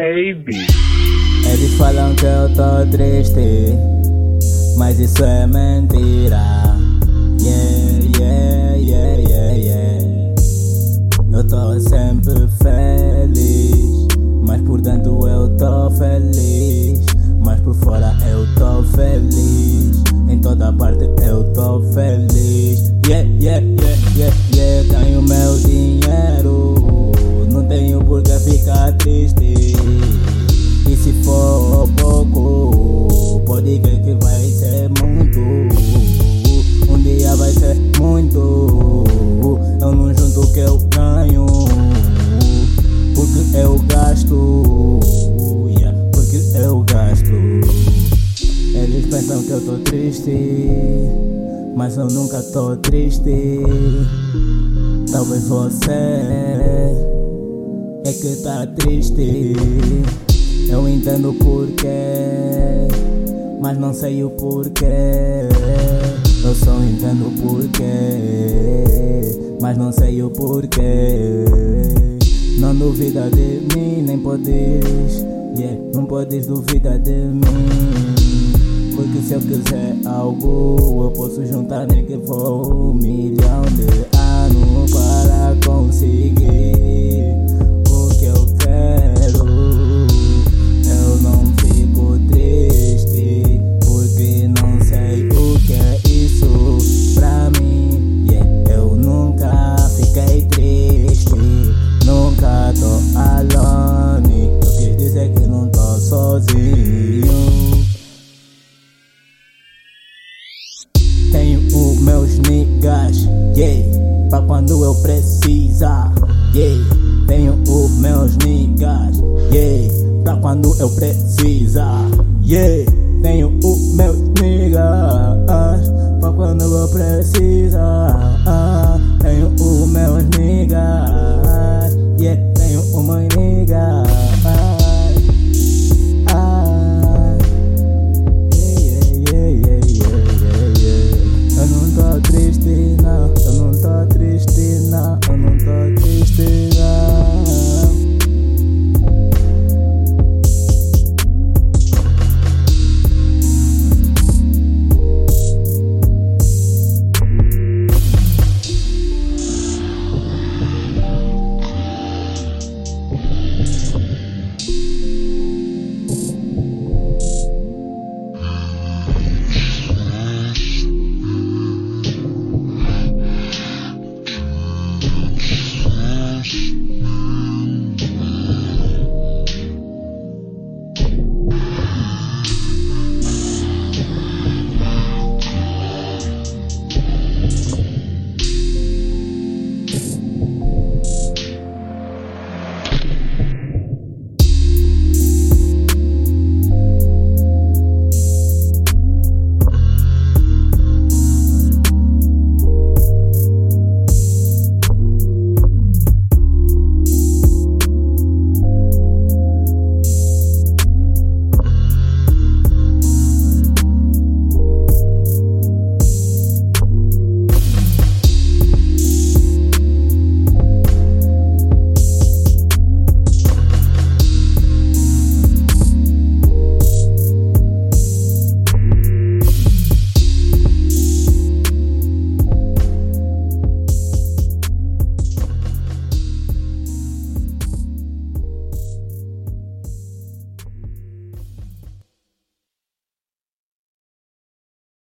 Eles falam que eu tô triste, mas isso é mentira. Yeah, yeah, yeah, yeah, yeah. Eu tô sempre feliz, mas por dentro eu tô feliz. Mas por fora eu tô feliz, em toda parte eu tô feliz. Yeah, yeah, yeah, yeah, yeah. Tenho meu dinheiro tenho por que ficar triste. E se for pouco, pode crer que vai ser muito. Um dia vai ser muito. Eu não junto o que eu ganho, porque eu gasto. Porque eu gasto. Eles pensam que eu tô triste, mas eu nunca tô triste. Talvez você é que tá triste. Eu entendo o porquê, mas não sei o porquê. Eu só entendo o porquê, mas não sei o porquê. Não duvida de mim, nem podes, yeah, não podes duvidar de mim. Porque se eu quiser algo, eu posso juntar nem que for um milhão de niggas, yeah, pra quando eu precisar, yeah. Tenho os meus niggas, yeah, pra quando eu precisar, yeah. Tenho os meus niggas, pra quando eu precisar,